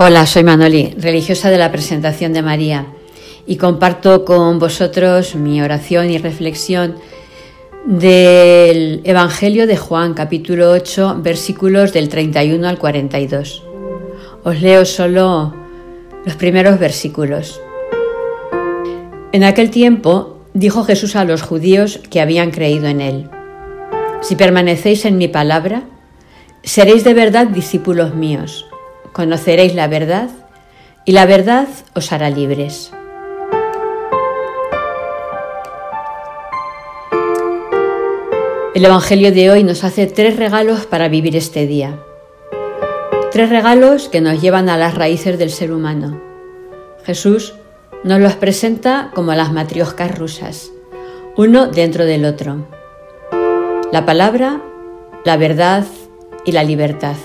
Hola, soy Manoli, religiosa de la presentación de María, y comparto con vosotros mi oración y reflexión del Evangelio de Juan, capítulo 8, versículos del 31 al 42. Os leo solo los primeros versículos. En aquel tiempo dijo Jesús a los judíos que habían creído en él, Si permanecéis en mi palabra, seréis de verdad discípulos míos conoceréis la verdad y la verdad os hará libres. El Evangelio de hoy nos hace tres regalos para vivir este día. Tres regalos que nos llevan a las raíces del ser humano. Jesús nos los presenta como las matrioscas rusas, uno dentro del otro. La palabra, la verdad y la libertad.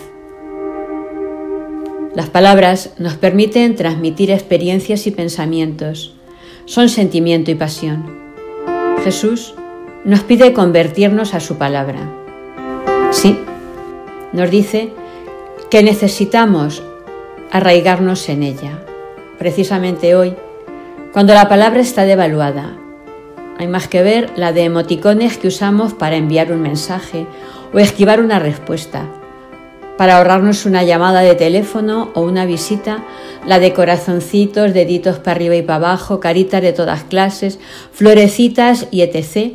Las palabras nos permiten transmitir experiencias y pensamientos. Son sentimiento y pasión. Jesús nos pide convertirnos a su palabra. Sí, nos dice que necesitamos arraigarnos en ella. Precisamente hoy, cuando la palabra está devaluada, hay más que ver la de emoticones que usamos para enviar un mensaje o esquivar una respuesta para ahorrarnos una llamada de teléfono o una visita, la de corazoncitos, deditos para arriba y para abajo, caritas de todas clases, florecitas y etc.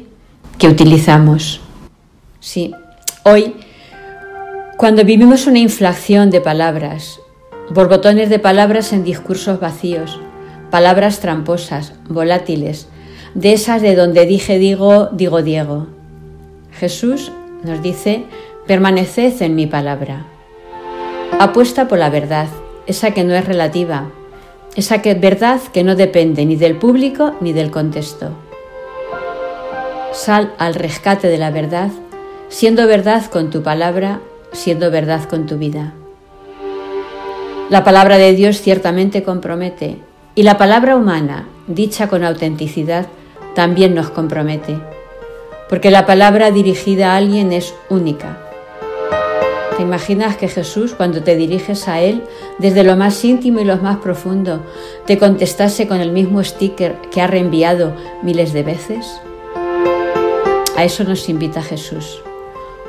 que utilizamos. Sí, hoy, cuando vivimos una inflación de palabras, borbotones de palabras en discursos vacíos, palabras tramposas, volátiles, de esas de donde dije digo, digo Diego. Jesús nos dice Permaneced en mi palabra. Apuesta por la verdad, esa que no es relativa, esa que verdad que no depende ni del público ni del contexto. Sal al rescate de la verdad, siendo verdad con tu palabra, siendo verdad con tu vida. La palabra de Dios ciertamente compromete y la palabra humana, dicha con autenticidad, también nos compromete, porque la palabra dirigida a alguien es única ¿Te imaginas que Jesús, cuando te diriges a Él, desde lo más íntimo y lo más profundo, te contestase con el mismo sticker que ha reenviado miles de veces? A eso nos invita Jesús.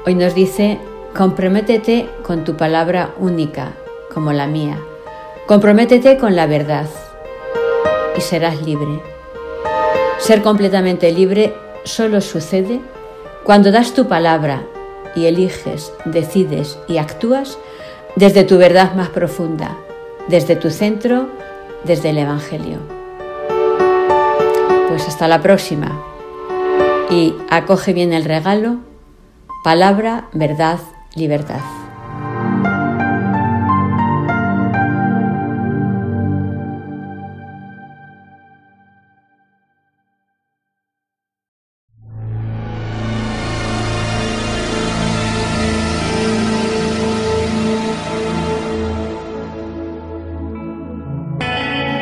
Hoy nos dice, comprométete con tu palabra única, como la mía. Comprométete con la verdad y serás libre. Ser completamente libre solo sucede cuando das tu palabra y eliges, decides y actúas desde tu verdad más profunda, desde tu centro, desde el Evangelio. Pues hasta la próxima y acoge bien el regalo, palabra, verdad, libertad.